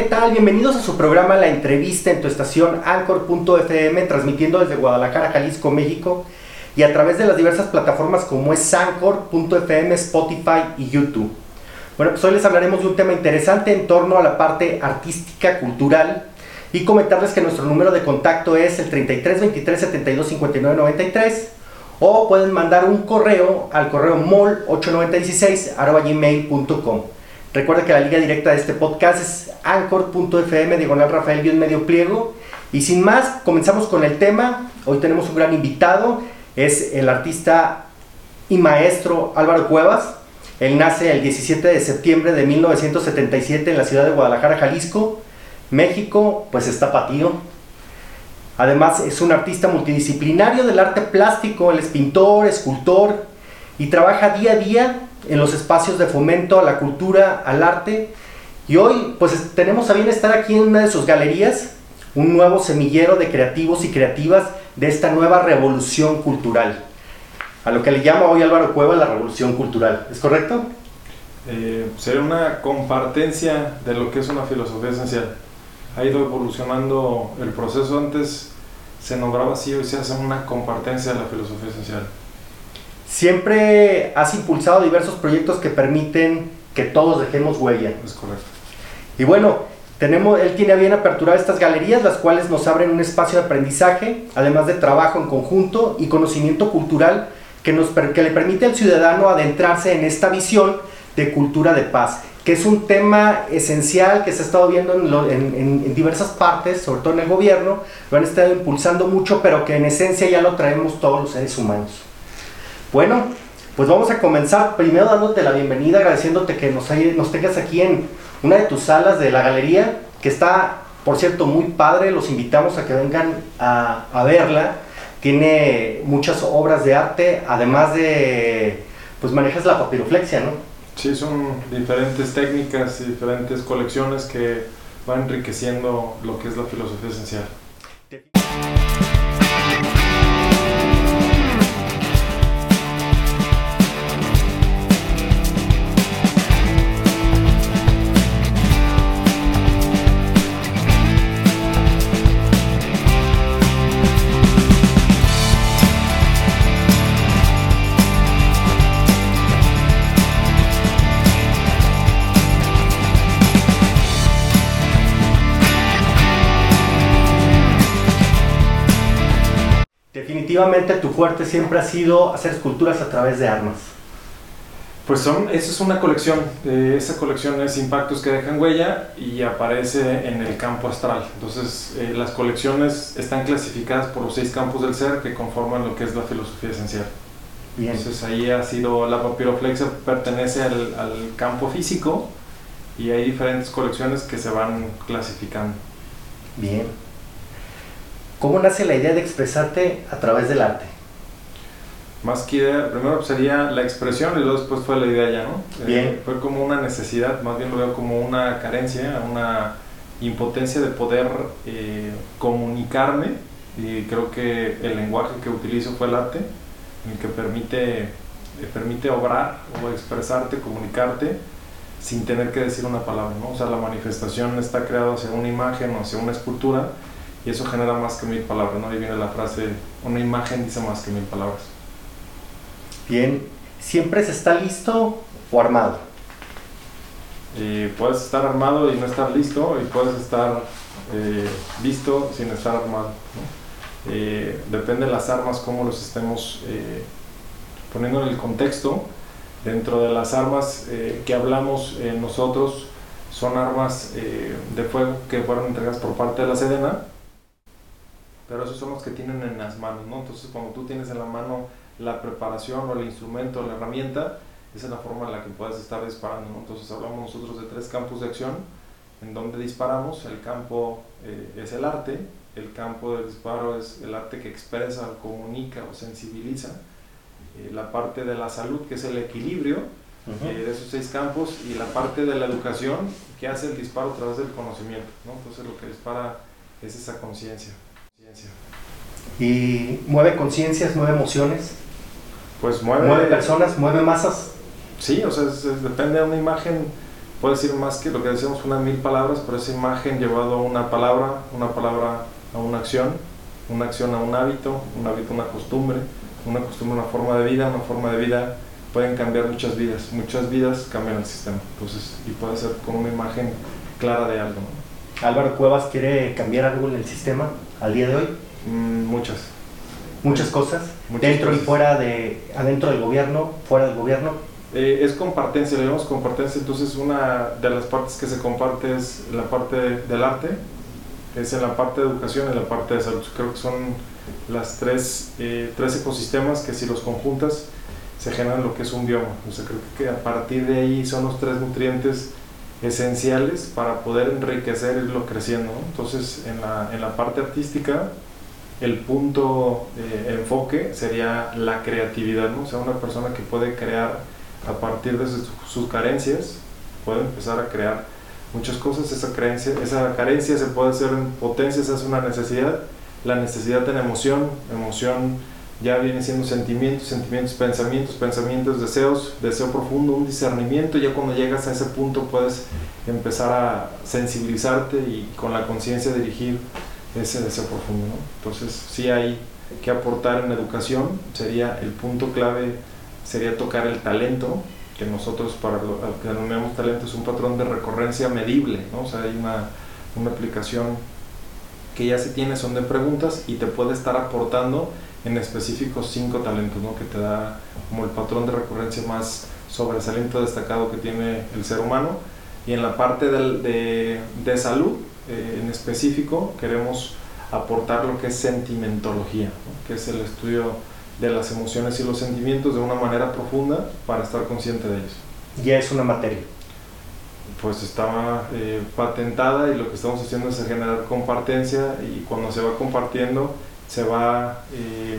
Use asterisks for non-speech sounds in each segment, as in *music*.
¿Qué tal? Bienvenidos a su programa La Entrevista en tu estación Anchor.fm, transmitiendo desde Guadalajara, Jalisco, México, y a través de las diversas plataformas como es Anchor.fm, Spotify y YouTube. Bueno, pues hoy les hablaremos de un tema interesante en torno a la parte artística, cultural, y comentarles que nuestro número de contacto es el 33 23 72 59 93 o pueden mandar un correo al correo mol8916 gmail.com. Recuerda que la liga directa de este podcast es anchor.fm, diagonal Rafael guion medio pliego. Y sin más, comenzamos con el tema. Hoy tenemos un gran invitado, es el artista y maestro Álvaro Cuevas. Él nace el 17 de septiembre de 1977 en la ciudad de Guadalajara, Jalisco, México, pues está patío. Además es un artista multidisciplinario del arte plástico, él es pintor, escultor y trabaja día a día en los espacios de fomento a la cultura, al arte. Y hoy pues tenemos a bien estar aquí en una de sus galerías, un nuevo semillero de creativos y creativas de esta nueva revolución cultural. A lo que le llama hoy Álvaro Cueva la revolución cultural, ¿es correcto? Eh, sería una compartencia de lo que es una filosofía esencial. Ha ido evolucionando el proceso antes, se nombraba así, hoy se hace una compartencia de la filosofía esencial. Siempre has impulsado diversos proyectos que permiten que todos dejemos huella. Es correcto. Y bueno, tenemos, él tiene a bien aperturar estas galerías, las cuales nos abren un espacio de aprendizaje, además de trabajo en conjunto y conocimiento cultural que, nos, que le permite al ciudadano adentrarse en esta visión de cultura de paz, que es un tema esencial que se ha estado viendo en, en diversas partes, sobre todo en el gobierno, lo han estado impulsando mucho, pero que en esencia ya lo traemos todos los seres humanos. Bueno, pues vamos a comenzar primero dándote la bienvenida, agradeciéndote que nos, nos tengas aquí en una de tus salas de la galería, que está, por cierto, muy padre. Los invitamos a que vengan a, a verla. Tiene muchas obras de arte, además de, pues manejas la papiroflexia, ¿no? Sí, son diferentes técnicas y diferentes colecciones que van enriqueciendo lo que es la filosofía esencial. Definitivamente tu fuerte siempre ha sido hacer esculturas a través de armas. Pues son, eso es una colección, eh, esa colección es impactos que dejan huella y aparece en el campo astral. Entonces eh, las colecciones están clasificadas por los seis campos del ser que conforman lo que es la filosofía esencial. Bien. Entonces ahí ha sido, la papiroflexia pertenece al, al campo físico y hay diferentes colecciones que se van clasificando. Bien. ¿Cómo nace la idea de expresarte a través del arte? Más que idea, primero sería la expresión y luego después fue la idea ya, ¿no? Bien. Eh, fue como una necesidad, más bien lo veo como una carencia, una impotencia de poder eh, comunicarme y creo que el lenguaje que utilizo fue el arte, el que permite te permite obrar o expresarte, comunicarte sin tener que decir una palabra, ¿no? O sea, la manifestación está creada hacia una imagen o hacia una escultura y eso genera más que mil palabras, ¿no? Ahí viene la frase, una imagen dice más que mil palabras. Bien, ¿siempre se está listo o armado? Eh, puedes estar armado y no estar listo y puedes estar eh, listo sin estar armado. Eh, depende de las armas, cómo los estemos poniendo en el contexto. Dentro de las armas que hablamos nosotros son armas de fuego que fueron entregadas por parte de la Sedena, pero esos son los que tienen en las manos. ¿no? Entonces cuando tú tienes en la mano la preparación o el instrumento, la herramienta, esa es la forma en la que puedes estar disparando. Entonces hablamos nosotros de tres campos de acción en donde disparamos. El campo eh, es el arte, el campo del disparo es el arte que expresa, comunica o sensibiliza. Eh, la parte de la salud, que es el equilibrio eh, de esos seis campos, y la parte de la educación, que hace el disparo a través del conocimiento. ¿no? Entonces lo que dispara es esa conciencia. ¿Y mueve conciencias, mueve emociones? Pues mueve... Mueve personas, mueve masas. Sí, o sea, depende de una imagen, puede decir más que lo que decíamos, unas mil palabras, pero esa imagen llevado a una palabra, una palabra a una acción, una acción a un hábito, un hábito a una costumbre, una costumbre a una forma de vida, una forma de vida pueden cambiar muchas vidas, muchas vidas cambian el sistema, entonces, y puede ser con una imagen clara de algo. Álvaro Cuevas quiere cambiar algo en el sistema al día de hoy. Mm, muchas. Muchas cosas, dentro y fuera de, adentro del gobierno, fuera del gobierno. Eh, es compartencia, le llamamos compartencia, entonces una de las partes que se comparte es la parte del arte, es en la parte de educación y en la parte de salud. Creo que son las tres, eh, tres ecosistemas que si los conjuntas se generan lo que es un bioma. O sea, creo que a partir de ahí son los tres nutrientes esenciales para poder enriquecer creciendo. Entonces, en la, en la parte artística, el punto de enfoque sería la creatividad, ¿no? O sea, una persona que puede crear a partir de sus, carencias, puede empezar a crear muchas cosas. Esa, creencia, esa carencia se puede hacer en potencia, esa es una necesidad. La necesidad en emoción, emoción ya viene siendo sentimientos, sentimientos, pensamientos, pensamientos, deseos, deseo profundo, un discernimiento. Ya cuando llegas a ese punto puedes empezar a sensibilizarte y con la conciencia dirigir ese deseo profundo. Entonces, sí hay que aportar en educación, sería el punto clave sería tocar el talento, que nosotros para lo que denominamos talento es un patrón de recurrencia medible, ¿no? o sea, hay una, una aplicación que ya se tiene, son de preguntas y te puede estar aportando en específico cinco talentos, ¿no? que te da como el patrón de recurrencia más sobresaliente destacado que tiene el ser humano. Y en la parte de, de, salud, eh, en específico, queremos aportar lo que es sentimentología, que es el estudio de las emociones y los sentimientos de una manera profunda para estar consciente de ellos. Ya es una materia. Pues está eh, patentada y lo que estamos haciendo es generar compartencia y cuando se va compartiendo se va eh,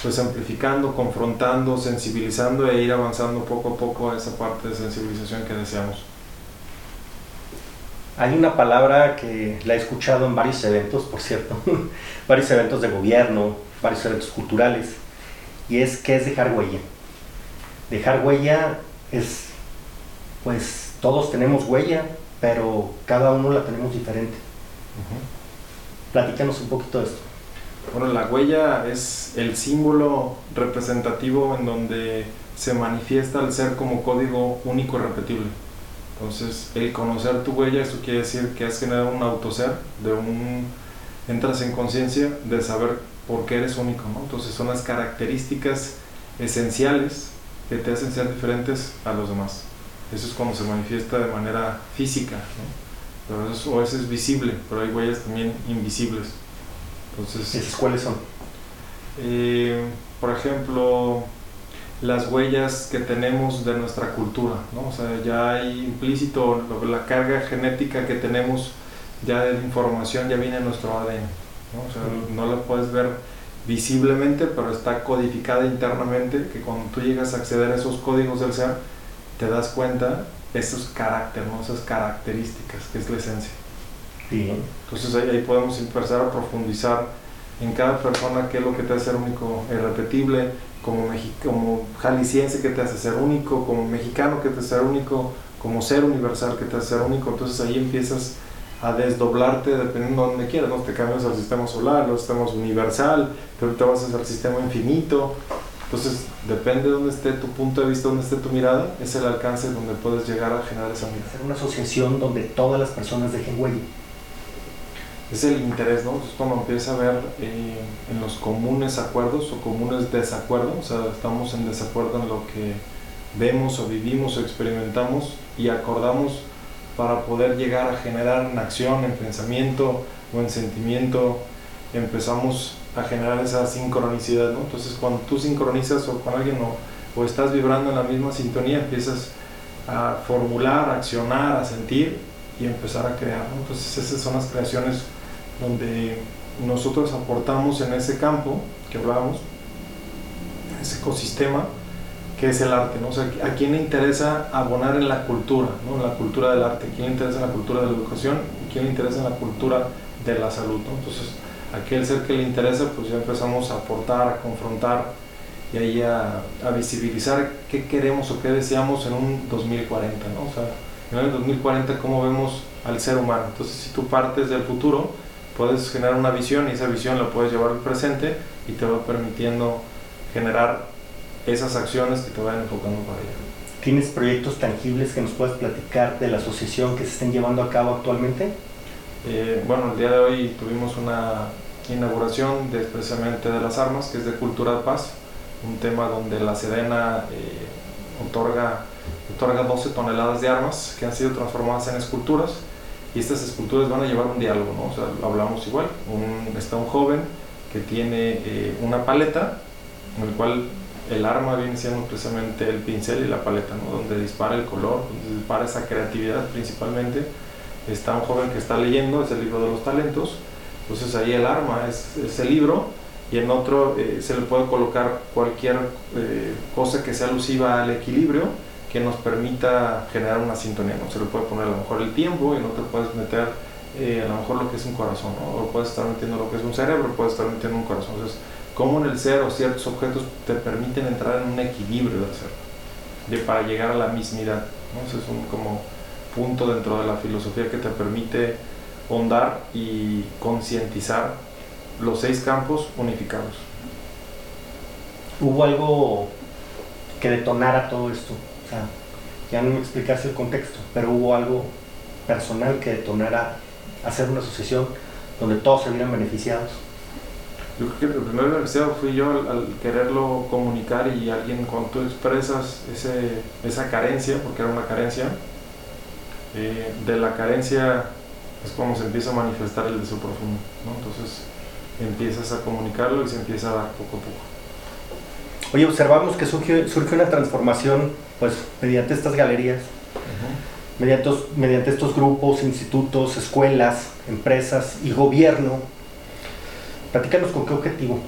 pues amplificando, confrontando, sensibilizando e ir avanzando poco a poco a esa parte de sensibilización que deseamos. Hay una palabra que la he escuchado en varios eventos, por cierto, *laughs* varios eventos de gobierno, varios eventos culturales, y es que es dejar huella. Dejar huella es, pues todos tenemos huella, pero cada uno la tenemos diferente. Platícanos un poquito de esto. Bueno, la huella es el símbolo representativo en donde se manifiesta el ser como código único y repetible. Entonces, el conocer tu huella, eso quiere decir que has generado un autoser, de un entras en conciencia de saber porque eres único, ¿no? Entonces son las características esenciales que te hacen ser diferentes a los demás. Eso es cuando se manifiesta de manera física, ¿no? Pero eso, o eso es visible, pero hay huellas también invisibles. Entonces, ¿Esas cuáles son? Eh, por ejemplo, las huellas que tenemos de nuestra cultura, ¿no? O sea, ya hay implícito la carga genética que tenemos ya de información, ya viene en nuestro ADN. ¿no? O sea, no la puedes ver visiblemente, pero está codificada internamente, que cuando tú llegas a acceder a esos códigos del ser, te das cuenta esos caracteres, esas características, que es la esencia. Entonces ahí, podemos empezar a profundizar en cada persona qué es lo que te hace ser único e irrepetible, como, como jalisciense que te hace ser único, como mexicano que te hace ser único, como ser universal que te hace ser único. Entonces ahí empiezas a desdoblarte dependiendo de donde quieras, ¿no? Te cambias al sistema solar, los sistemas universal, pero te vas al sistema infinito. Entonces, depende de dónde esté tu punto de vista, dónde esté tu mirada, es el alcance donde puedes llegar a generar esa mirada. Hacer una asociación donde todas las personas dejen huella. Es el interés, ¿no? Es cuando empieza a ver eh, en los comunes acuerdos o comunes desacuerdos, o sea, estamos en desacuerdo en lo que vemos o vivimos o experimentamos y acordamos para poder llegar a generar en acción, en pensamiento o en sentimiento, empezamos a generar esa sincronicidad, ¿no? Entonces cuando tú sincronizas o con alguien o, o estás vibrando en la misma sintonía, empiezas a formular, a accionar, a sentir y empezar a crear, ¿no? Entonces esas son las creaciones donde nosotros aportamos en ese campo que hablábamos, ese ecosistema, que es el arte, ¿no? O sea, ¿a quién le interesa abonar en la cultura, ¿no? En la cultura del arte, ¿a quién le interesa en la cultura de la educación? ¿Y quién le interesa en la cultura de la salud, ¿no? Entonces, aquel ser que le interesa, pues ya empezamos a aportar, a confrontar y ahí a, a visibilizar qué queremos o qué deseamos en un 2040, ¿no? O sea, en el 2040 cómo vemos al ser humano. Entonces, si tú partes del futuro, puedes generar una visión y esa visión la puedes llevar al presente y te va permitiendo generar esas acciones que te vayan enfocando para allá. ¿Tienes proyectos tangibles que nos puedas platicar de la asociación que se estén llevando a cabo actualmente? Eh, bueno, el día de hoy tuvimos una inauguración de, precisamente de las armas, que es de Cultura de Paz, un tema donde la Sedena eh, otorga, otorga 12 toneladas de armas que han sido transformadas en esculturas y estas esculturas van a llevar un diálogo, ¿no? O sea, hablamos igual, está un joven que tiene eh, una paleta en el cual el arma viene siendo precisamente el pincel y la paleta, ¿no? donde dispara el color, donde dispara esa creatividad principalmente. Está un joven que está leyendo, es el libro de los talentos, entonces ahí el arma es, es el libro y en otro eh, se le puede colocar cualquier eh, cosa que sea alusiva al equilibrio que nos permita generar una sintonía, ¿no? Se le puede poner a lo mejor el tiempo y en otro puedes meter eh, a lo mejor lo que es un corazón, ¿no? o puedes estar metiendo lo que es un cerebro, puedes estar metiendo un corazón. Entonces, cómo en el ser o ciertos objetos te permiten entrar en un equilibrio del ser, de, para llegar a la mismidad. ¿no? Ese es un como punto dentro de la filosofía que te permite hondar y concientizar los seis campos unificados. ¿Hubo algo que detonara todo esto? Ya no me explicaste el contexto, pero hubo algo personal que detonara hacer una asociación donde todos se vieran beneficiados. Yo creo que el primer beneficiado fui yo al, al, quererlo comunicar y alguien cuando tú expresas ese, esa carencia, porque era una carencia, eh, de la carencia es como se empieza a manifestar el deseo profundo, ¿no? Entonces empiezas a comunicarlo y se empieza a dar poco a poco. Oye, observamos que surge, surge una transformación pues mediante estas galerías, uh -huh. mediante, mediante estos grupos, institutos, escuelas, empresas y gobierno Platícanos con qué objetivo.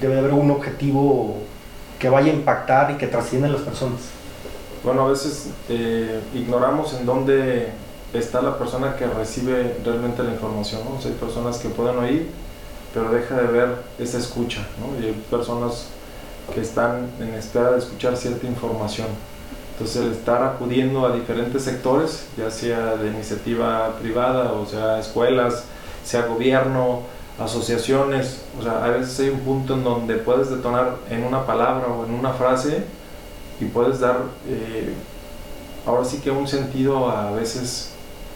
Debe de haber un objetivo que vaya a impactar y que trascienda a las personas. Bueno, a veces eh, ignoramos en dónde está la persona que recibe realmente la información. ¿no? O sea, hay personas que pueden oír, pero deja de ver esa escucha. ¿no? Y hay personas que están en espera de escuchar cierta información. Entonces, el estar acudiendo a diferentes sectores, ya sea de iniciativa privada, o sea, escuelas, sea gobierno, asociaciones, o sea, a veces hay un punto en donde puedes detonar en una palabra o en una frase y puedes dar, eh, ahora sí que un sentido a veces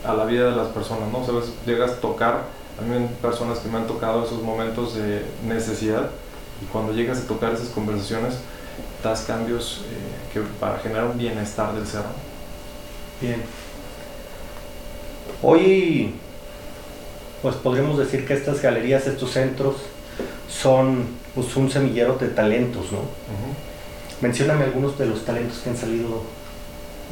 a la vida de las personas, ¿no? O sea, a veces llegas a tocar, a mí hay personas que me han tocado esos momentos de necesidad y cuando llegas a tocar esas conversaciones, das cambios eh, que para generar un bienestar del ser. Bien. Hoy pues podríamos decir que estas galerías, estos centros, son pues, un semillero de talentos, ¿no? Uh -huh. Mencióname algunos de los talentos que han salido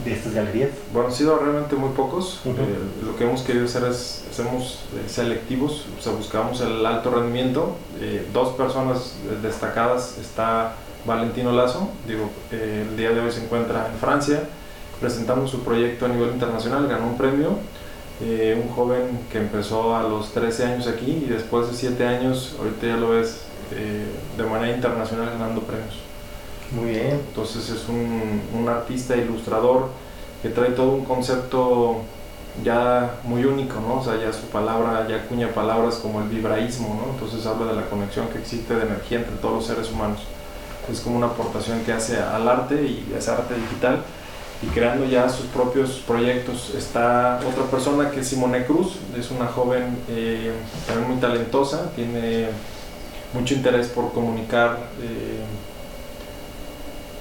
de estas galerías. Bueno, han sido realmente muy pocos. Uh -huh. eh, lo que hemos querido hacer es, hacemos eh, selectivos, o sea, buscamos el alto rendimiento. Eh, dos personas destacadas está Valentino Lazo, digo, eh, el día de hoy se encuentra en Francia, presentando su proyecto a nivel internacional, ganó un premio un joven que empezó a los 13 años aquí y después de 7 años, ahorita ya lo ves de manera internacional ganando premios. Muy bien. Entonces es un, un, artista ilustrador que trae todo un concepto ya muy único, ¿no? O sea, ya su palabra, ya acuña palabras como el vibraísmo, ¿no? Entonces habla de la conexión que existe de energía entre todos los seres humanos. Es como una aportación que hace al arte y ese arte digital y creando ya sus propios proyectos. Está otra persona que es Simone Cruz, es una joven eh, también muy talentosa, tiene mucho interés por comunicar eh,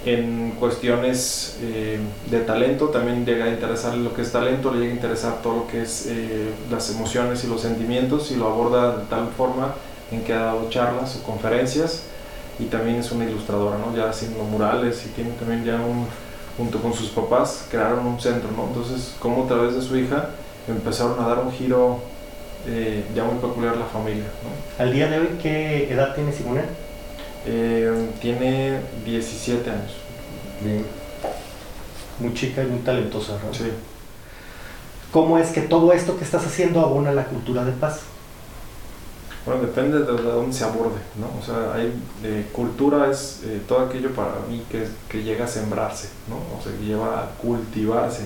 en cuestiones eh, de talento, también llega a interesarle lo que es talento, le llega a interesar todo lo que es las emociones y los sentimientos y lo aborda de tal forma en que ha dado charlas o conferencias y también es una ilustradora, ¿no? ya haciendo murales y tiene también ya un junto con sus papás, crearon un centro, ¿no? Entonces, como a través de su hija empezaron a dar un giro eh, ya muy peculiar a la familia, ¿no? ¿Al día de hoy qué edad tiene Simone? Eh, tiene 17 años. Bien. Muy chica y muy talentosa, ¿no? Sí. ¿Cómo es que todo esto que estás haciendo abona la cultura de paz? Bueno, depende de dónde se aborde, ¿no? O sea, hay, eh, cultura es eh, todo aquello para mí que, que, llega a sembrarse, ¿no? O sea, que lleva a cultivarse.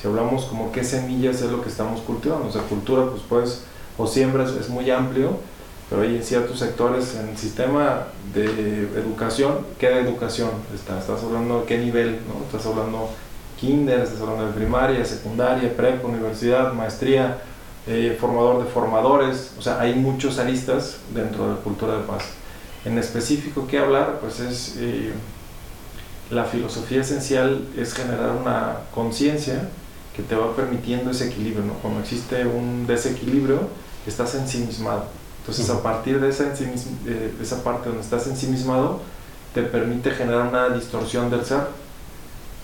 Si hablamos como qué semillas es lo que estamos cultivando, o sea, cultura, pues pues, o siembras es muy amplio, pero hay en ciertos sectores en el sistema de educación, ¿qué educación está? Estás hablando de qué nivel, ¿no? Estás hablando kinder, estás hablando de primaria, secundaria, prepa, universidad, maestría, eh, formador de formadores, o sea, hay muchos aristas dentro de la cultura de paz. En específico, ¿qué hablar? Pues es, eh, la filosofía esencial es generar una conciencia que te va permitiendo ese equilibrio, ¿no? Cuando existe un desequilibrio, estás ensimismado. Entonces, a partir de esa, de esa parte donde estás ensimismado, te permite generar una distorsión del ser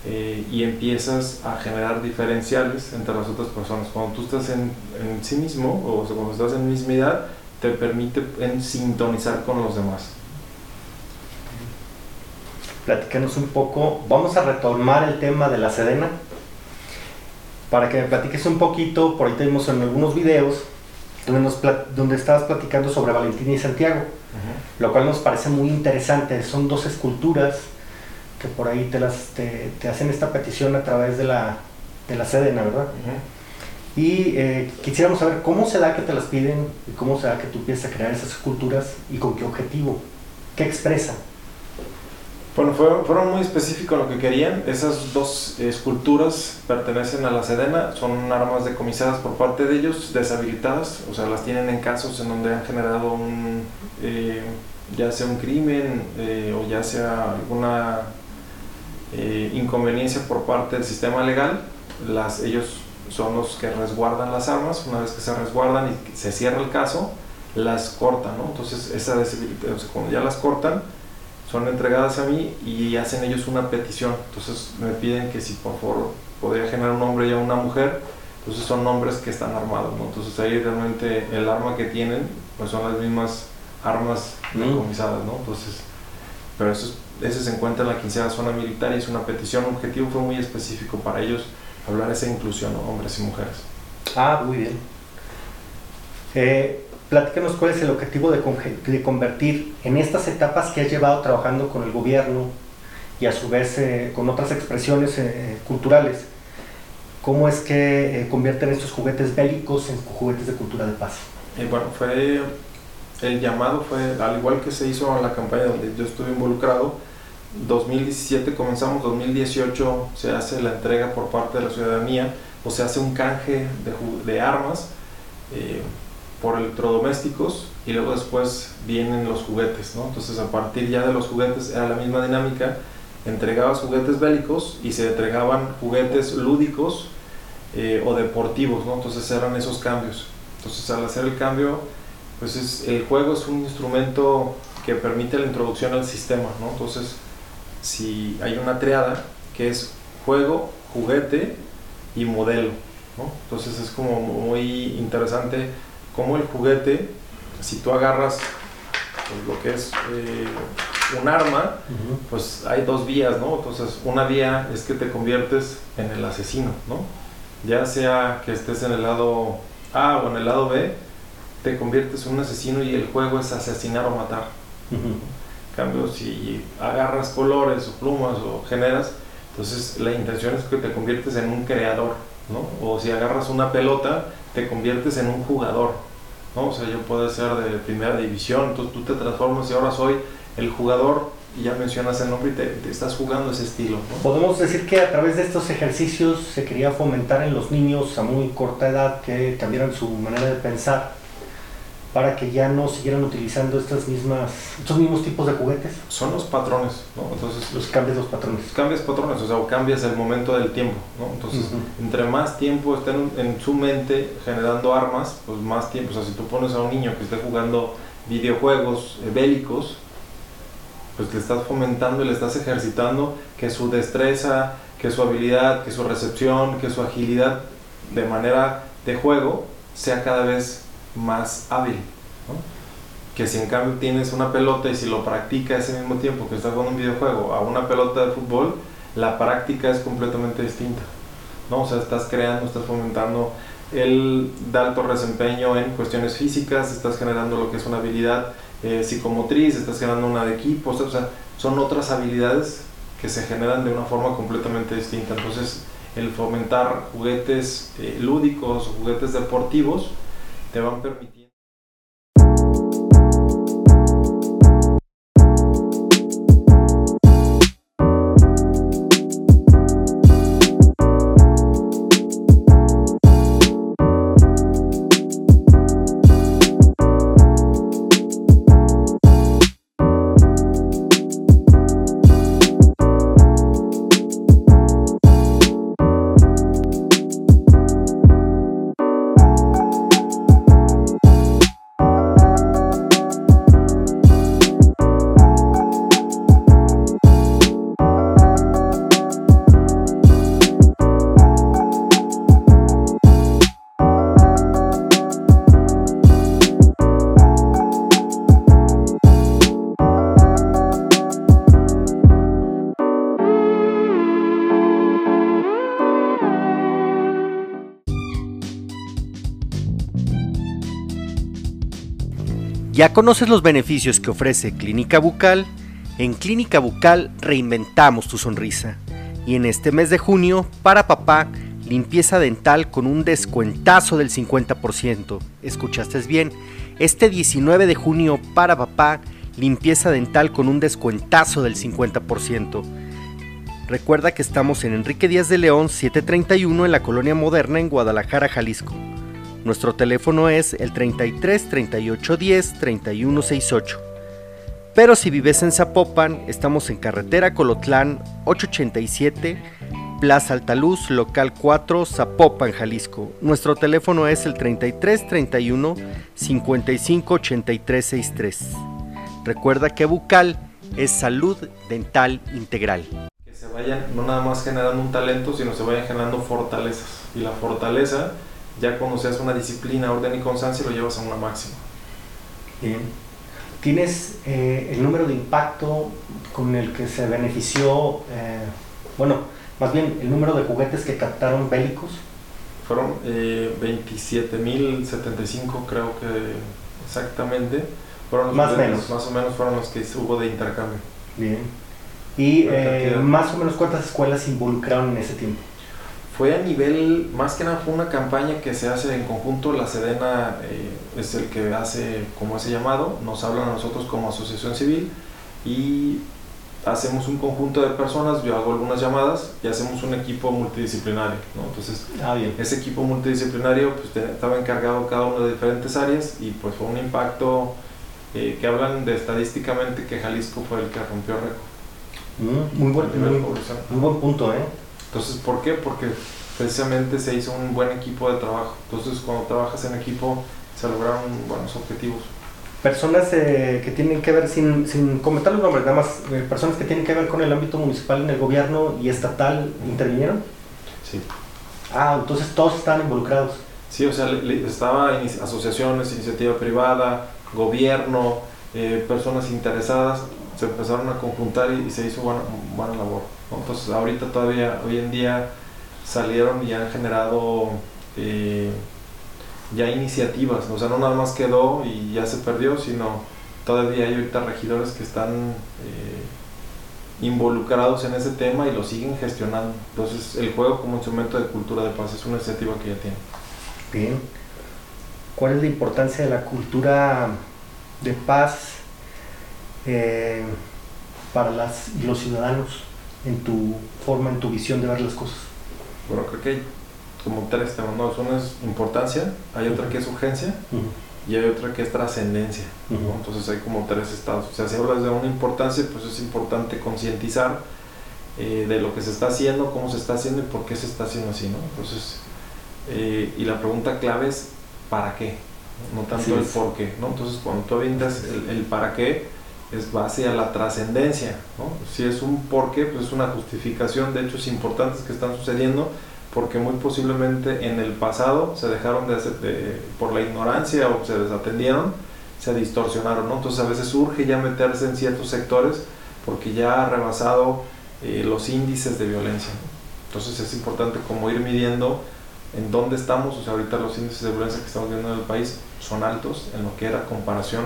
eh, y empiezas a generar diferenciales entre las otras personas. Cuando tú estás en, en sí mismo, o cuando estás en mismidad, te permite en sintonizar con los demás. Platícanos un poco, vamos a retomar el tema de la sedena, para que me platiques un poquito, por ahí tenemos en algunos videos, donde, nos, donde estabas platicando sobre Valentina y Santiago, lo cual nos parece muy interesante, son dos esculturas que por ahí te, las, te, hacen esta petición a través de la, de la Sedena, ¿verdad? Y eh, quisiéramos saber cómo se da que te las piden y cómo se da que tú empiezas a crear esas esculturas y con qué objetivo, qué expresa. Bueno, fueron, fueron muy específicos lo que querían. Esas dos esculturas pertenecen a la Sedena, son armas decomisadas por parte de ellos, deshabilitadas, o sea, las tienen en casos en donde han generado un, eh, ya sea un crimen eh, o ya sea alguna eh, inconveniencia por parte del sistema legal, las, ellos son los que resguardan las armas, una vez que se resguardan y se cierra el caso, las cortan, ¿no? Entonces, esa cuando ya las cortan, son entregadas a mí y hacen ellos una petición. Entonces, me piden que si por favor podría generar un hombre y una mujer, entonces son hombres que están armados, ¿no? Entonces, ahí realmente el arma que tienen, pues son las mismas armas decomisadas, ¿no? Entonces, pero eso es ese se encuentra en la quincena zona militar y es una petición, un objetivo fue muy específico para ellos, hablar de esa inclusión, hombres y mujeres. Ah, muy bien. Eh, platícanos cuál es el objetivo de, de, convertir en estas etapas que has llevado trabajando con el gobierno y a su vez eh, con otras expresiones eh, culturales. ¿Cómo es que eh, convierten estos juguetes bélicos en juguetes de cultura de paz? bueno, fue el llamado fue, al igual que se hizo en la campaña donde yo estuve involucrado, 2017 comenzamos, 2018 se hace la entrega por parte de la ciudadanía o se hace un canje de, de armas eh, por electrodomésticos y luego después vienen los juguetes, ¿no? Entonces a partir ya de los juguetes era la misma dinámica, entregabas juguetes bélicos y se entregaban juguetes lúdicos eh, o deportivos, ¿no? Entonces eran esos cambios. Entonces al hacer el cambio pues el juego es un instrumento que permite la introducción al sistema, ¿no? Entonces, si hay una triada que es juego, juguete y modelo, ¿no? Entonces es como muy interesante cómo el juguete, si tú agarras pues, lo que es eh, un arma, pues hay dos vías, ¿no? Entonces una vía es que te conviertes en el asesino, ¿no? ya sea que estés en el lado A o en el lado B, te conviertes en un asesino y el juego es asesinar o matar. En cambio, si agarras colores o plumas o generas, entonces la intención es que te conviertes en un creador, O si agarras una pelota, te conviertes en un jugador, ¿no? O sea, yo puedo ser de primera división, entonces tú te transformas y ahora soy el jugador y ya mencionas el nombre y te, estás jugando ese estilo. Podemos decir que a través de estos ejercicios se quería fomentar en los niños a muy corta edad que cambiaran su manera de pensar para que ya no siguieran utilizando estas mismas, estos mismos tipos de juguetes. Son los patrones, ¿no? Entonces, los cambios los patrones. Cambias patrones, o sea, o cambias el momento del tiempo, ¿no? Entonces, entre más tiempo estén en su mente generando armas, pues más tiempo, o sea, si tú pones a un niño que esté jugando videojuegos eh, bélicos, pues le estás fomentando y le estás ejercitando que su destreza, que su habilidad, que su recepción, que su agilidad de manera de juego sea cada vez más hábil. Que si en cambio tienes una pelota y si lo practica ese mismo tiempo que estás jugando un videojuego a una pelota de fútbol, la práctica es completamente distinta. ¿no? O sea, estás creando, estás fomentando el alto desempeño en cuestiones físicas, estás generando lo que es una habilidad eh, psicomotriz, estás generando una de equipo, o sea, son otras habilidades que se generan de una forma completamente distinta. Entonces, el fomentar juguetes eh, lúdicos juguetes deportivos te van permitiendo ¿Ya conoces los beneficios que ofrece Clínica Bucal? En Clínica Bucal reinventamos tu sonrisa. Y en este mes de junio, para papá, limpieza dental con un descuentazo del 50%. ¿Escuchaste bien? Este 19 de junio, para papá, limpieza dental con un descuentazo del 50%. Recuerda que estamos en Enrique Díaz de León 731 en la Colonia Moderna en Guadalajara, Jalisco. Nuestro teléfono es el 33 38 10 31 68. Pero si vives en Zapopan, estamos en carretera Colotlán 887, Plaza Altaluz, local 4, Zapopan, Jalisco. Nuestro teléfono es el 33 31 55 83 63. Recuerda que Bucal es salud dental integral. Que se vayan no nada más generando un talento, sino se vayan generando fortalezas. Y la fortaleza ya cuando seas una disciplina, orden y constancia, lo llevas a una máxima. Bien. ¿Tienes eh, el número de impacto con el que se benefició, eh, bueno, más bien el número de juguetes que captaron bélicos? Fueron eh, 27.075 creo que exactamente. Fueron más o menos. Más o menos fueron los que hubo de intercambio. Bien. ¿Y eh, más o menos cuántas escuelas se involucraron en ese tiempo? Fue a nivel, más que nada fue una campaña que se hace en conjunto, la Sedena eh, es el que hace como ese llamado, nos hablan a nosotros como asociación civil y hacemos un conjunto de personas, yo hago algunas llamadas y hacemos un equipo multidisciplinario, ¿no? Entonces, ah, bien. ese equipo multidisciplinario pues, estaba encargado cada una de diferentes áreas y pues fue un impacto eh, que hablan de estadísticamente que Jalisco fue el que rompió récord. Mm, muy, buen, muy, muy buen punto, ¿eh? Entonces, ¿por qué? Porque precisamente se hizo un buen equipo de trabajo. Entonces, cuando trabajas en equipo, se lograron buenos objetivos. Personas eh, que tienen que ver, sin, sin comentar los nombres, nada más, eh, personas que tienen que ver con el ámbito municipal en el gobierno y estatal, ¿intervinieron? Sí. Ah, entonces todos están involucrados. Sí, o sea, estaba asociaciones, iniciativa privada, gobierno, eh, personas interesadas, se empezaron a conjuntar y, se hizo buena, buena labor. Entonces ahorita todavía, hoy en día, salieron y han generado eh, ya iniciativas, o sea, no nada más quedó y ya se perdió, sino todavía hay ahorita regidores que están eh, involucrados en ese tema y lo siguen gestionando. Entonces, el juego como instrumento de cultura de paz es una iniciativa que ya tiene. Bien. ¿Cuál es la importancia de la cultura de paz eh, para las, los ciudadanos en tu forma, en tu visión de ver las cosas? Bueno, creo que hay como tres temas, ¿no? Una es importancia, hay otra que es urgencia y hay otra que es trascendencia. Entonces hay como tres estados. O sea, si hablas de una importancia, pues es importante concientizar eh, de lo que se está haciendo, cómo se está haciendo y por qué se está haciendo así, ¿no? Entonces, eh, y la pregunta clave es ¿para qué? No tanto el por qué, ¿no? Entonces, cuando tú avientas el, el para qué, es base a la trascendencia, ¿no? Si es un por qué, pues es una justificación de hechos importantes que están sucediendo porque muy posiblemente en el pasado se dejaron de hacer, por la ignorancia o se desatendieron, se distorsionaron, ¿no? Entonces a veces urge ya meterse en ciertos sectores porque ya ha rebasado eh, los índices de violencia. Entonces es importante como ir midiendo en dónde estamos, o sea, ahorita los índices de violencia que estamos viendo en el país son altos en lo que era comparación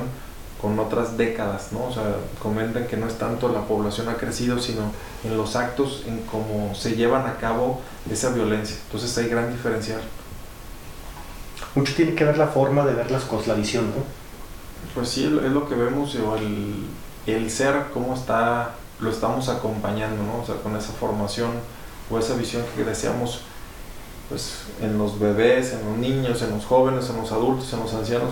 con otras décadas, ¿no? O sea, comentan que no es tanto la población ha crecido, sino en los actos, en cómo se llevan a cabo esa violencia. Entonces hay gran diferencial. Mucho tiene que ver la forma de ver las cosas, la visión, ¿no? Pues sí, es lo que vemos, o el, el ser, cómo está, lo estamos acompañando, ¿no? O sea, con esa formación o esa visión que deseamos pues en los bebés, en los niños, en los jóvenes, en los adultos, en los ancianos,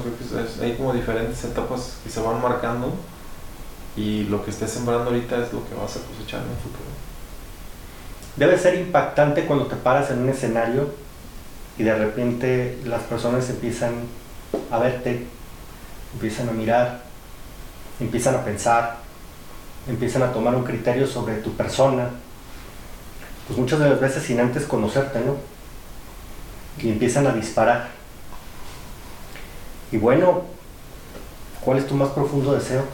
hay como diferentes etapas que se van marcando y lo que estés sembrando ahorita es lo que vas a cosechar en el futuro. Debe ser impactante cuando te paras en un escenario y de repente las personas empiezan a verte, empiezan a mirar, empiezan a pensar, empiezan a tomar un criterio sobre tu persona, pues muchas de las veces sin antes conocerte, ¿no? Y empiezan a disparar. Y bueno, ¿cuál es tu más profundo deseo?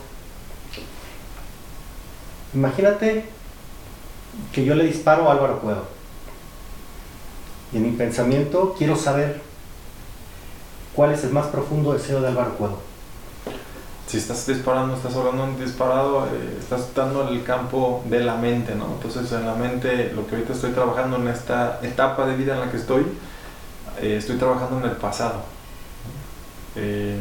Imagínate que yo le disparo a Álvaro Cuevo. Y en mi pensamiento quiero saber cuál es el más profundo deseo de Álvaro Cuevo. Si estás disparando, estás hablando un disparado, eh, estás dando el campo de la mente, ¿no? Entonces en la mente, lo que ahorita estoy trabajando en esta etapa de vida en la que estoy, eh, estoy trabajando en el pasado. Eh,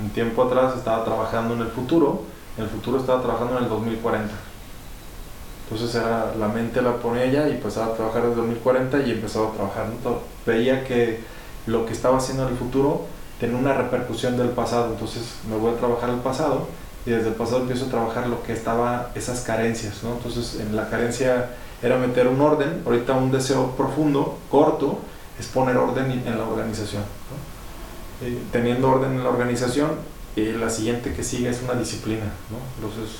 un tiempo atrás estaba trabajando en el futuro, en el futuro estaba trabajando en el 2040. Entonces era, la mente la ponía ella y empezaba a trabajar en el 2040 y empezaba a trabajar. Veía que lo que estaba haciendo en el futuro tenía una repercusión del pasado. Entonces me voy a trabajar el pasado y desde el pasado empiezo a trabajar lo que estaba, esas carencias. ¿no? Entonces en la carencia era meter un orden, ahorita un deseo profundo, corto, es poner orden en la organización. Eh, teniendo orden en la organización, eh, la siguiente que sigue es una disciplina. Entonces,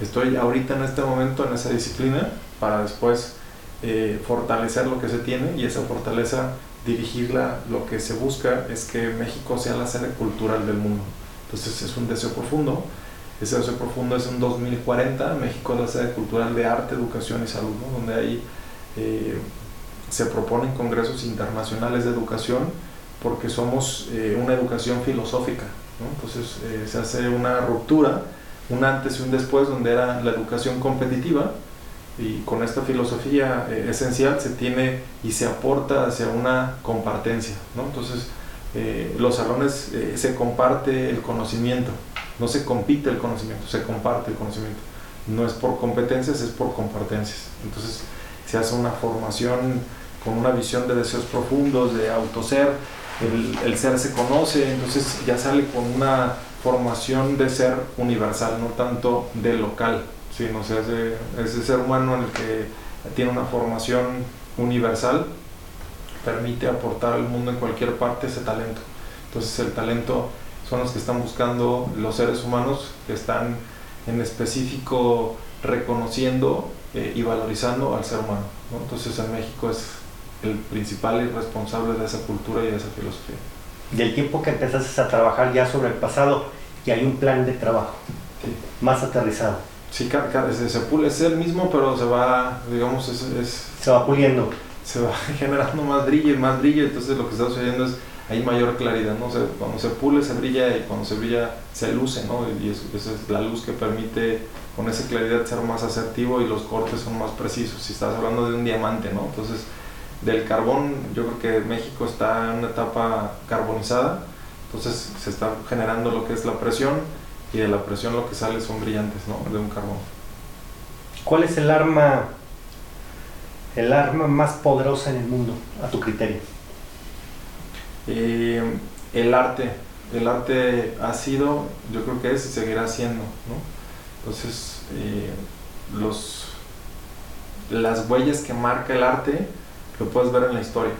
estoy ahorita en este momento en esa disciplina para después eh, fortalecer lo que se tiene y esa fortaleza dirigirla, lo que se busca es que México sea la sede cultural del mundo. Entonces es un deseo profundo. Ese deseo profundo es en 2040, México es la sede cultural de arte, educación y salud, donde hay se proponen congresos internacionales de educación porque somos eh, una educación filosófica. Entonces eh, se hace una ruptura, un antes y un después, donde era la educación competitiva y con esta filosofía eh, esencial se tiene y se aporta hacia una compartencia. Entonces los salones se comparte el conocimiento, no se compite el conocimiento, se comparte el conocimiento. No es por competencias, es por compartencias. Entonces se hace una formación con una visión de deseos profundos, de autoser, el, el ser se conoce, entonces ya sale con una formación de ser universal, no tanto de local, sino sea, ese, ese ser humano en el que tiene una formación universal, permite aportar al mundo en cualquier parte ese talento. Entonces el talento son los que están buscando los seres humanos que están en específico reconociendo eh, y valorizando al ser humano. Entonces en México es el principal y responsable de esa cultura y de esa filosofía. Del tiempo que empezaste a trabajar ya sobre el pasado, y hay un plan de trabajo más aterrizado. Sí, se, se pule, es el mismo, pero se va, digamos, es, Se va puliendo. se va *laughs* generando más brillo y más brillo, entonces lo que está sucediendo es hay mayor claridad, ¿no? cuando se pule se brilla y cuando se brilla se luce, ¿no? Y eso, esa es la luz que permite con esa claridad ser más asertivo y los cortes son más precisos. Si estás hablando de un diamante, ¿no? Entonces, del carbón, yo creo que México está en una etapa carbonizada, entonces se está generando lo que es la presión y de la presión lo que sale son brillantes, ¿no? De un carbón. ¿Cuál es el arma, el arma más poderosa en el mundo, a tu criterio? Eh, el arte. El arte ha sido, yo creo que es y seguirá siendo, ¿no? Entonces, eh, los, las huellas que marca el arte lo puedes ver en la historia.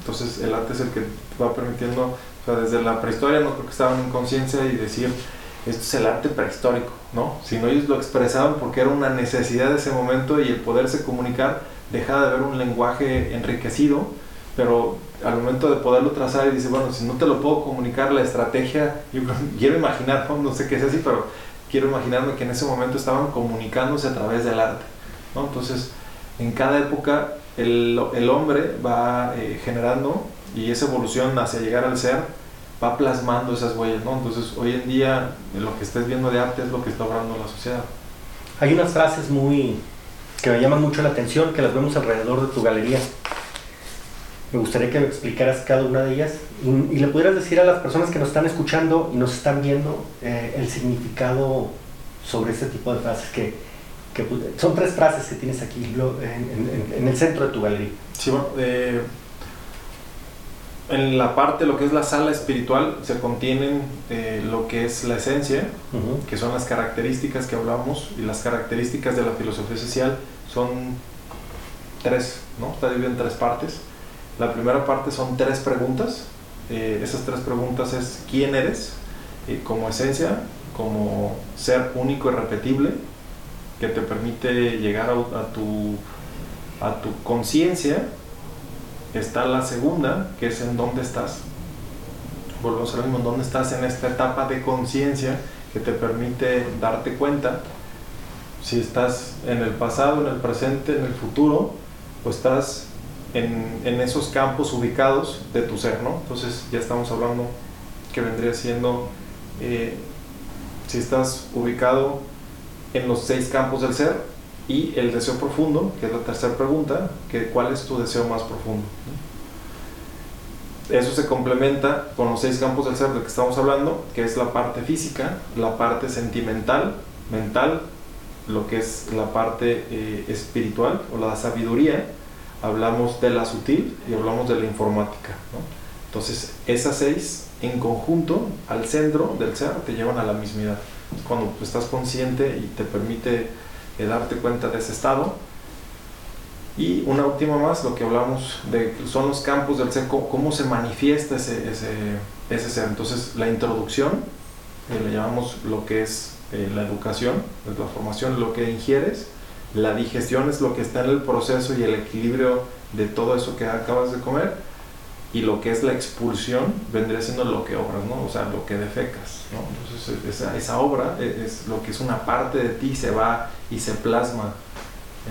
Entonces, el arte es el que va permitiendo, o sea, desde la prehistoria no creo que estaban en conciencia y decir, esto es el arte prehistórico, ¿no? Sino ellos lo expresaban porque era una necesidad de ese momento y el poderse comunicar deja de haber un lenguaje enriquecido, pero al momento de poderlo trazar y dice, bueno, si no te lo puedo comunicar la estrategia, yo *laughs* quiero imaginar, no sé qué es así, pero quiero imaginarme que en ese momento estaban comunicándose a través del arte, ¿no? Entonces, en cada época el, el hombre va eh, generando y esa evolución hacia llegar al ser va plasmando esas huellas, ¿no? Entonces, hoy en día lo que estés viendo de arte es lo que está obrando la sociedad. Hay unas frases muy que me llaman mucho la atención, que las vemos alrededor de tu galería. Me gustaría que me explicaras cada una de ellas y, le pudieras decir a las personas que nos están escuchando y nos están viendo eh, el significado sobre este tipo de frases que, que, son tres frases que tienes aquí en, en, el centro de tu galería. Sí, bueno, eh, en la parte, lo que es la sala espiritual, se contienen eh, lo que es la esencia, que son las características que hablamos, y las características de la filosofía social son tres, ¿no? Está dividido en tres partes. La primera parte son tres preguntas. Eh, esas tres preguntas es quién eres eh, como esencia, como ser único y repetible, que te permite llegar a, tu, a tu conciencia. Está la segunda, que es en dónde estás. Volvemos a lo mismo, en dónde estás en esta etapa de conciencia que te permite darte cuenta si estás en el pasado, en el presente, en el futuro, o estás en, en, esos campos ubicados de tu ser, ¿no? Entonces ya estamos hablando que vendría siendo eh, si estás ubicado en los seis campos del ser y el deseo profundo, que es la tercera pregunta, que cuál es tu deseo más profundo. Eso se complementa con los seis campos del ser de que estamos hablando, que es la parte física, la parte sentimental, mental, lo que es la parte eh, espiritual o la sabiduría, hablamos de la sutil y hablamos de la informática. Entonces, esas seis en conjunto al centro del ser te llevan a la mismidad. Cuando estás consciente y te permite eh, darte cuenta de ese estado. Y una última más, lo que hablamos de son los campos del ser, cómo, se manifiesta ese, ese, ese, ser. Entonces, la introducción, eh, le llamamos lo que es eh, la educación, la formación, lo que ingieres la digestión es lo que está en el proceso y el equilibrio de todo eso que acabas de comer. Y lo que es la expulsión vendría siendo lo que obras, ¿no? O sea, lo que defecas, ¿no? Entonces, esa, esa obra e, es, lo que es una parte de ti, se va y se plasma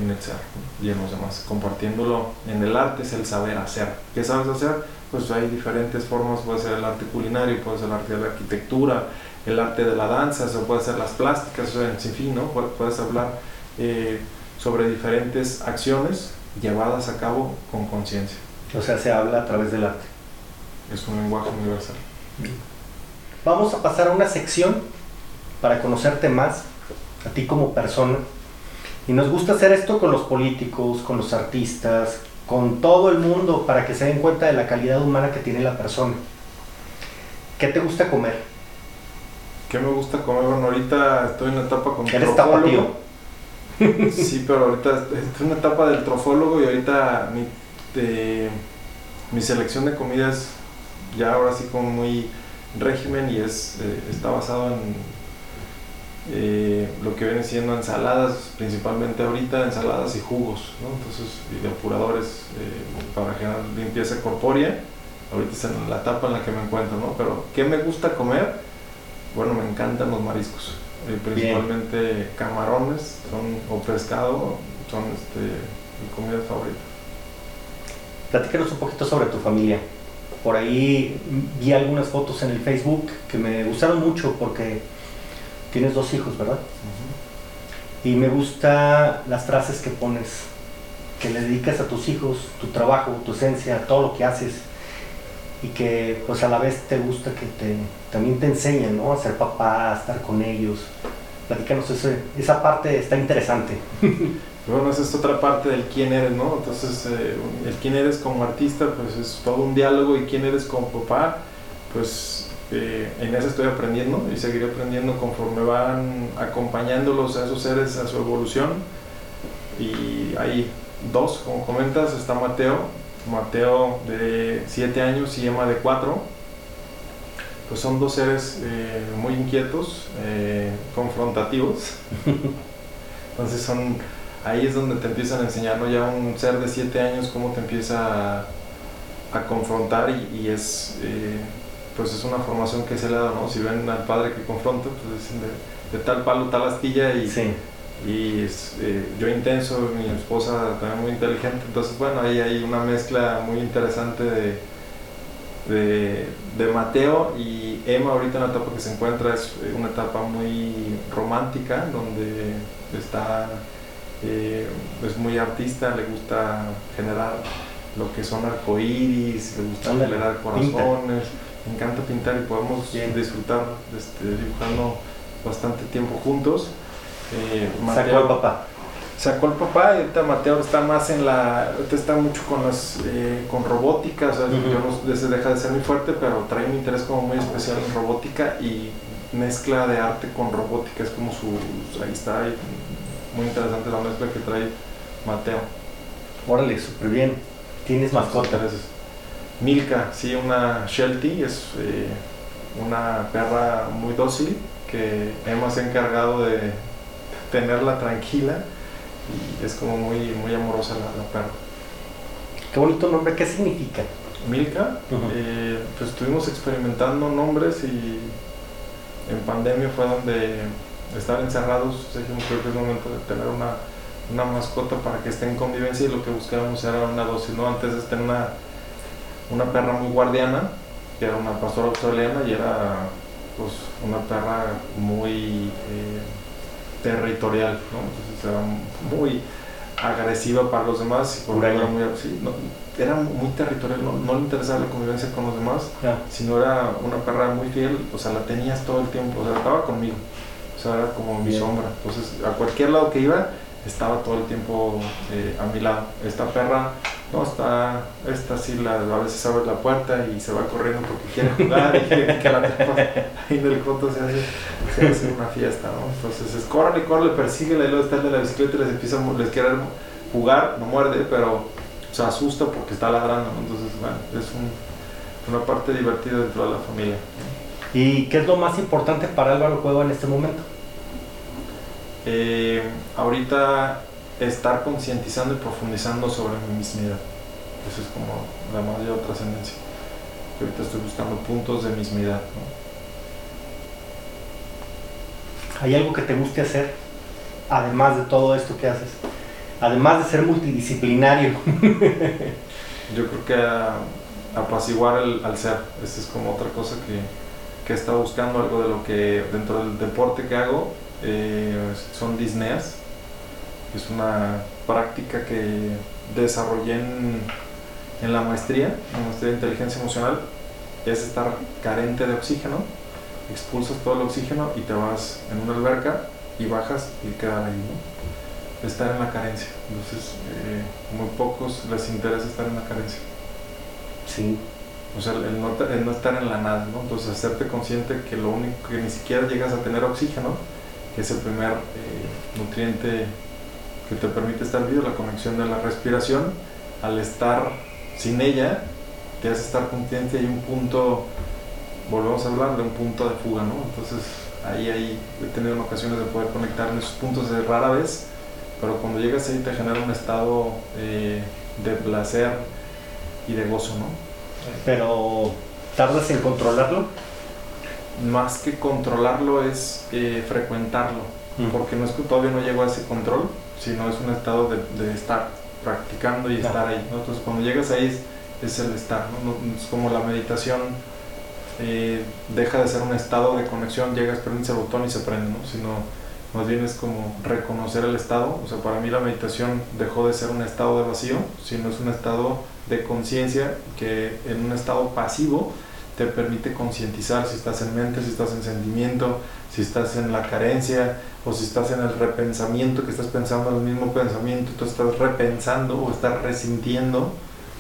en el ser y en los demás. Compartiéndolo en el arte es el saber hacer. ¿Qué sabes hacer? Pues hay diferentes formas, puede ser el arte culinario, puede ser el arte de la arquitectura, el arte de la danza, o puede ser las plásticas, o sea, en fin, ¿no? Puedes hablar eh, sobre diferentes acciones llevadas a cabo con conciencia. O sea, se habla a través del arte. Es un lenguaje universal. Vamos a pasar a una sección para conocerte más, a ti como persona. Y nos gusta hacer esto con los políticos, con los artistas, con todo el mundo, para que se den cuenta de la calidad humana que tiene la persona. ¿Qué te gusta comer? ¿Qué me gusta comer? Bueno, ahorita estoy en la etapa con ¿Eres tapatío? Sí, pero ahorita es una etapa del trofólogo y ahorita mi, mi selección de comidas ya ahora sí como muy régimen y es, eh, está basado en eh, lo que viene siendo ensaladas, principalmente ahorita ensaladas y jugos, ¿no? Entonces, y depuradores eh, para generar limpieza corpórea. Ahorita es en la etapa en la que me encuentro, ¿no? Pero, ¿qué me gusta comer? Bueno, me encantan los mariscos. Principalmente camarones son, o pescado son este, mi comida favorita. Platícanos un poquito sobre tu familia. Por ahí vi algunas fotos en el Facebook que me gustaron mucho porque tienes dos hijos, ¿verdad? Y me gusta las frases que pones, que le dedicas a tus hijos, tu trabajo, tu esencia, todo lo que haces y que pues a la vez te gusta que te, también te enseñan, ¿no? A ser papá, a estar con ellos. Platícanos ese, esa parte, está interesante. *laughs* Bueno, esa es otra parte del quién eres, ¿no? Entonces, eh, el quién eres como artista, pues es todo un diálogo y quién eres como papá, pues eh, en eso estoy aprendiendo y seguiré aprendiendo conforme van acompañándolos a esos seres a su evolución. Y hay dos, como comentas, está Mateo, Mateo de 7 años y Emma de 4. Pues son dos seres eh, muy inquietos, confrontativos. *laughs* Entonces son ahí es donde te empiezan a enseñar, ¿no? Ya un ser de 7 años, cómo te empieza a, confrontar y, es, eh, pues es una formación que se le da, ¿no? Si ven al padre que confronta, pues dicen de, tal palo, tal astilla y, y es, eh, yo intenso, mi esposa también muy inteligente, entonces bueno, ahí hay una mezcla muy interesante de, de, de, Mateo y Emma ahorita en la etapa que se encuentra es una etapa muy romántica donde está eh, es muy artista, le gusta generar lo que son arcoíris, le gusta generar corazones, me encanta pintar y podemos disfrutar este, dibujando bastante tiempo juntos. Eh, Mateo, sacó el papá. Sacó el papá y ahorita Mateo está más en la, está mucho con las, eh, con robótica, o sea, yo no, deja de ser muy fuerte, pero trae un interés como muy especial en robótica y mezcla de arte con robótica, es como su, ahí está, muy interesante la mezcla que trae Mateo. Órale, súper bien. ¿Tienes mascota? Milka, sí, una Sheltie, es eh, una perra muy dócil que hemos encargado de tenerla tranquila y es como muy, muy amorosa la, perra. Qué bonito nombre, ¿qué significa? Milka, eh, pues estuvimos experimentando nombres y en pandemia fue donde estar encerrados, dijimos creo que es momento de tener una, una, mascota para que esté en convivencia y lo que buscábamos era una dosis, ¿no? Antes de tener una, una perra muy guardiana, que era una pastora australiana y era pues una perra muy eh, territorial, ¿no? Entonces era muy agresiva para los demás y era muy, era muy territorial, no, le interesaba la convivencia con los demás, sino era una perra muy fiel, o sea, la tenías todo el tiempo, o sea, estaba conmigo. O sea, era como mi sombra. Entonces, a cualquier lado que iba, estaba todo el tiempo eh, a mi lado. Esta perra, no, está, esta sí, la, a veces abre la puerta y se va corriendo porque quiere jugar y quiere que la ahí en el coto se hace, se hace una fiesta, ¿no? Entonces, es corre, corre, persíguela y luego está el de la bicicleta y les empieza, les quiere jugar, no muerde, pero se asusta porque está ladrando, Entonces, bueno, es un, una parte divertida dentro de la familia. ¿Y qué es lo más importante para Álvaro Cueva en este momento? Eh, ahorita estar concientizando y profundizando sobre mi mismidad. Eso es como la mayor trascendencia. Ahorita estoy buscando puntos de mismidad. ¿Hay algo que te guste hacer, además de todo esto que haces? Además de ser multidisciplinario. *laughs* Yo creo que apaciguar al ser, esa es como otra cosa que, que he estado buscando, algo de lo que dentro del deporte que hago, eh, son disneas. Es una práctica que desarrollé en, en la maestría, en la maestría de inteligencia emocional. Es estar carente de oxígeno, expulsas todo el oxígeno y te vas en una alberca y bajas y quedar ahí. ¿no? Estar en la carencia. Entonces, eh, muy pocos les interesa estar en la carencia. Sí. O sea, el no, el no, estar en la nada, ¿no? Entonces, hacerte consciente que lo único que ni siquiera llegas a tener oxígeno, que es el primer eh, nutriente que te permite estar vivo, la conexión de la respiración, al estar sin ella, te hace estar consciente y un punto, volvemos a hablar de un punto de fuga, ¿no? Entonces ahí, ahí he tenido ocasiones de poder conectar esos puntos de rara vez, pero cuando llegas ahí te genera un estado eh, de placer y de gozo, ¿no? Pero tardas en controlarlo más que controlarlo es eh, frecuentarlo, porque no es que todavía no llego a ese control, sino es un estado de, estar practicando y estar ahí. Entonces cuando llegas ahí es, es el estar, ¿no? es como la meditación eh, deja de ser un estado de conexión, llegas, prendes el botón y se prende, ¿no? sino más bien es como reconocer el estado. O sea, para mí la meditación dejó de ser un estado de vacío, sino es un estado de conciencia que en un estado pasivo te permite concientizar si estás en mente, si estás en sentimiento, si estás en la carencia o si estás en el repensamiento, que estás pensando el mismo pensamiento, tú estás repensando o estás resintiendo,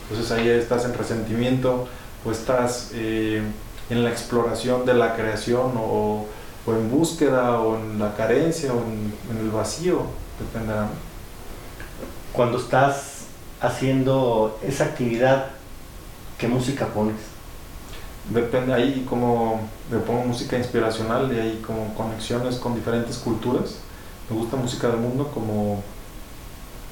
entonces ahí estás en resentimiento o estás eh, en la exploración de la creación o, o, en búsqueda o en la carencia o en, en el vacío, dependerá. Cuando estás haciendo esa actividad, ¿qué música pones? depende ahí como le pongo música inspiracional y hay como conexiones con diferentes culturas me gusta música del mundo como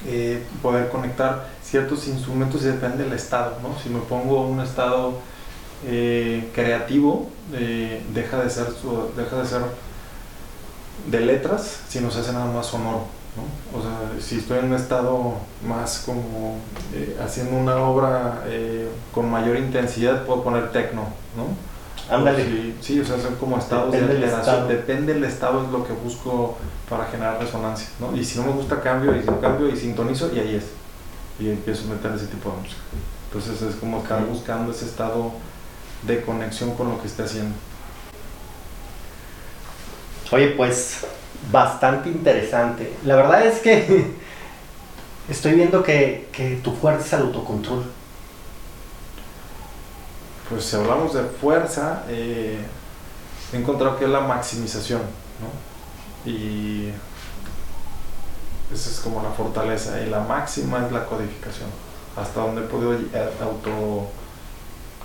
eh, poder conectar ciertos instrumentos y depende del estado ¿no? si me pongo un estado eh, creativo eh, deja de ser deja de ser de letras si no se hace nada más sonoro o sea, si estoy en un estado más como eh, haciendo una obra eh, con mayor intensidad, puedo poner tecno, ¿no? Ándale. sí, o sea, son como estados Depende de alteración. estado. Depende del estado, es lo que busco para generar resonancia, ¿no? Y si no me gusta, cambio y si cambio y sintonizo y ahí es. Y empiezo a meter ese tipo de música. Entonces es como estar buscando ese estado de conexión con lo que esté haciendo. Oye, pues bastante interesante. La verdad es que *laughs* estoy viendo que, que tu fuerte es el autocontrol. Pues si hablamos de fuerza, eh, he encontrado que es la maximización, ¿no? Y esa es como la fortaleza. Y la máxima es la codificación. Hasta donde he podido eh, auto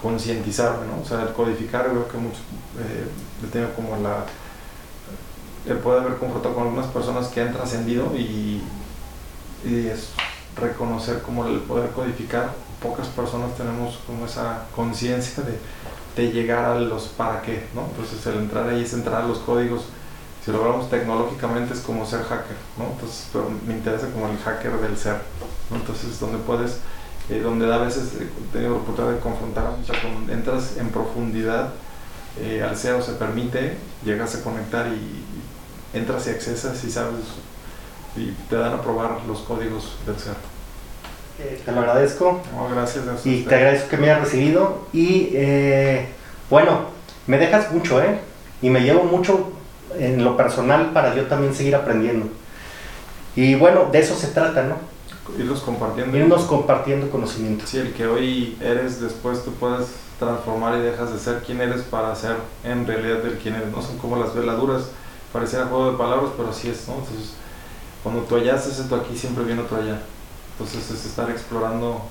concientizarme, ¿no? O sea, el codificar veo que mucho, eh, he tenido como la el poder haber confrontado con algunas personas que han trascendido y, y es reconocer como el poder codificar. Pocas personas tenemos como esa conciencia de, de llegar a los para qué, ¿no? Entonces el entrar ahí es entrar a los códigos. Si lo hablamos tecnológicamente es como ser hacker, ¿no? Entonces, pero me interesa como el hacker del ser, ¿no? Entonces, donde puedes, eh, donde a veces he tenido la oportunidad de confrontar, o sea, cuando entras en profundidad eh, al ser o se permite, llegas a conectar y, entras y accesas y sabes, y te dan a probar los códigos del ser. Te lo agradezco No, gracias. a y te agradezco que me hayas recibido. Y eh, bueno, me dejas mucho, ¿eh? Y me llevo mucho en lo personal para yo también seguir aprendiendo. Y bueno, de eso se trata, ¿no? Irlos compartiendo. Irnos compartiendo conocimientos. Sí, el que hoy eres, después tú puedes transformar y dejas de ser quien eres para ser en realidad el quien eres. No son como las veladuras, pareciera juego de palabras, pero así es, ¿no? Entonces, cuando tú allá haces esto aquí, siempre viene otro allá. Entonces, es estar explorando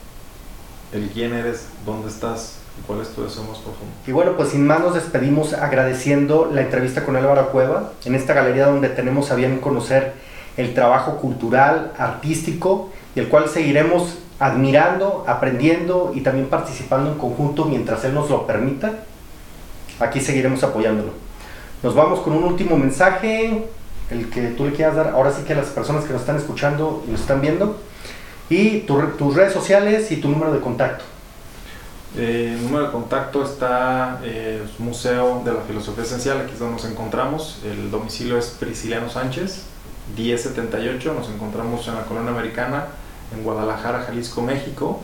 el quién eres, dónde estás cuál es tu deseo más profundo. Y bueno, pues sin más nos despedimos agradeciendo la entrevista con Álvaro Cueva en esta galería donde tenemos a bien conocer el trabajo cultural, artístico y el cual seguiremos admirando, aprendiendo y también participando en conjunto mientras él nos lo permita. Aquí seguiremos apoyándolo. Nos vamos con un último mensaje, el que tú le quieras dar ahora sí que a las personas que nos están escuchando y nos están viendo y tu tus redes sociales y tu número de contacto. Eh, el número de contacto está eh, Museo de la Filosofía Esencial, aquí es donde nos encontramos. El domicilio es Prisciliano Sánchez, 1078. Nos encontramos en la Colonia Americana, en Guadalajara, Jalisco, México.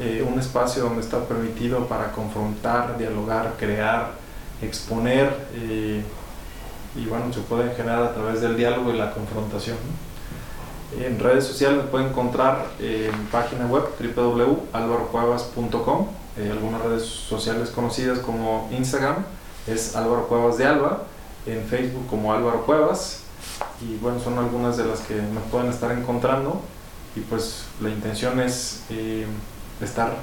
Eh, un espacio donde está permitido para confrontar, dialogar, crear, exponer. eh, y bueno, se puede generar a través del diálogo y la confrontación. En redes sociales me pueden encontrar en página web www.alvarocuevas.com, eh, algunas redes sociales conocidas como Instagram es Álvaro Cuevas de Alba, en Facebook como Álvaro Cuevas y bueno, son algunas de las que me pueden estar encontrando y pues la intención es eh, estar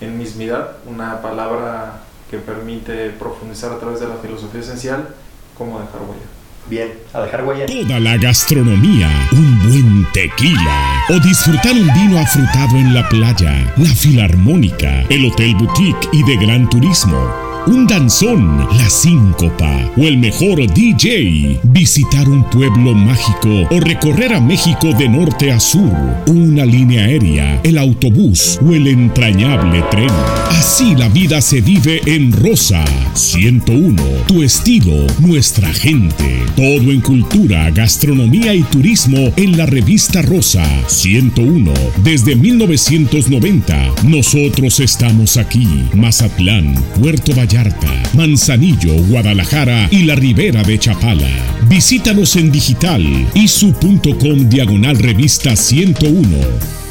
en mismidad, una palabra que permite profundizar a través de la filosofía esencial, cómo dejar huella. Bien, a dejar huella. Toda la gastronomía, un buen tequila o disfrutar un vino afrutado en la playa, la filarmónica, el hotel boutique y de gran turismo. Un danzón, la síncopa o el mejor DJ, visitar un pueblo mágico o recorrer a México de norte a sur, una línea aérea, el autobús o el entrañable tren. Así la vida se vive en Rosa 101, tu estilo, nuestra gente. Todo en cultura, gastronomía y turismo en la revista Rosa 101 desde 1990. Nosotros estamos aquí, Mazatlán, Puerto Manzanillo, Guadalajara y la Ribera de Chapala. Visítanos en digital isu.com diagonal revista 101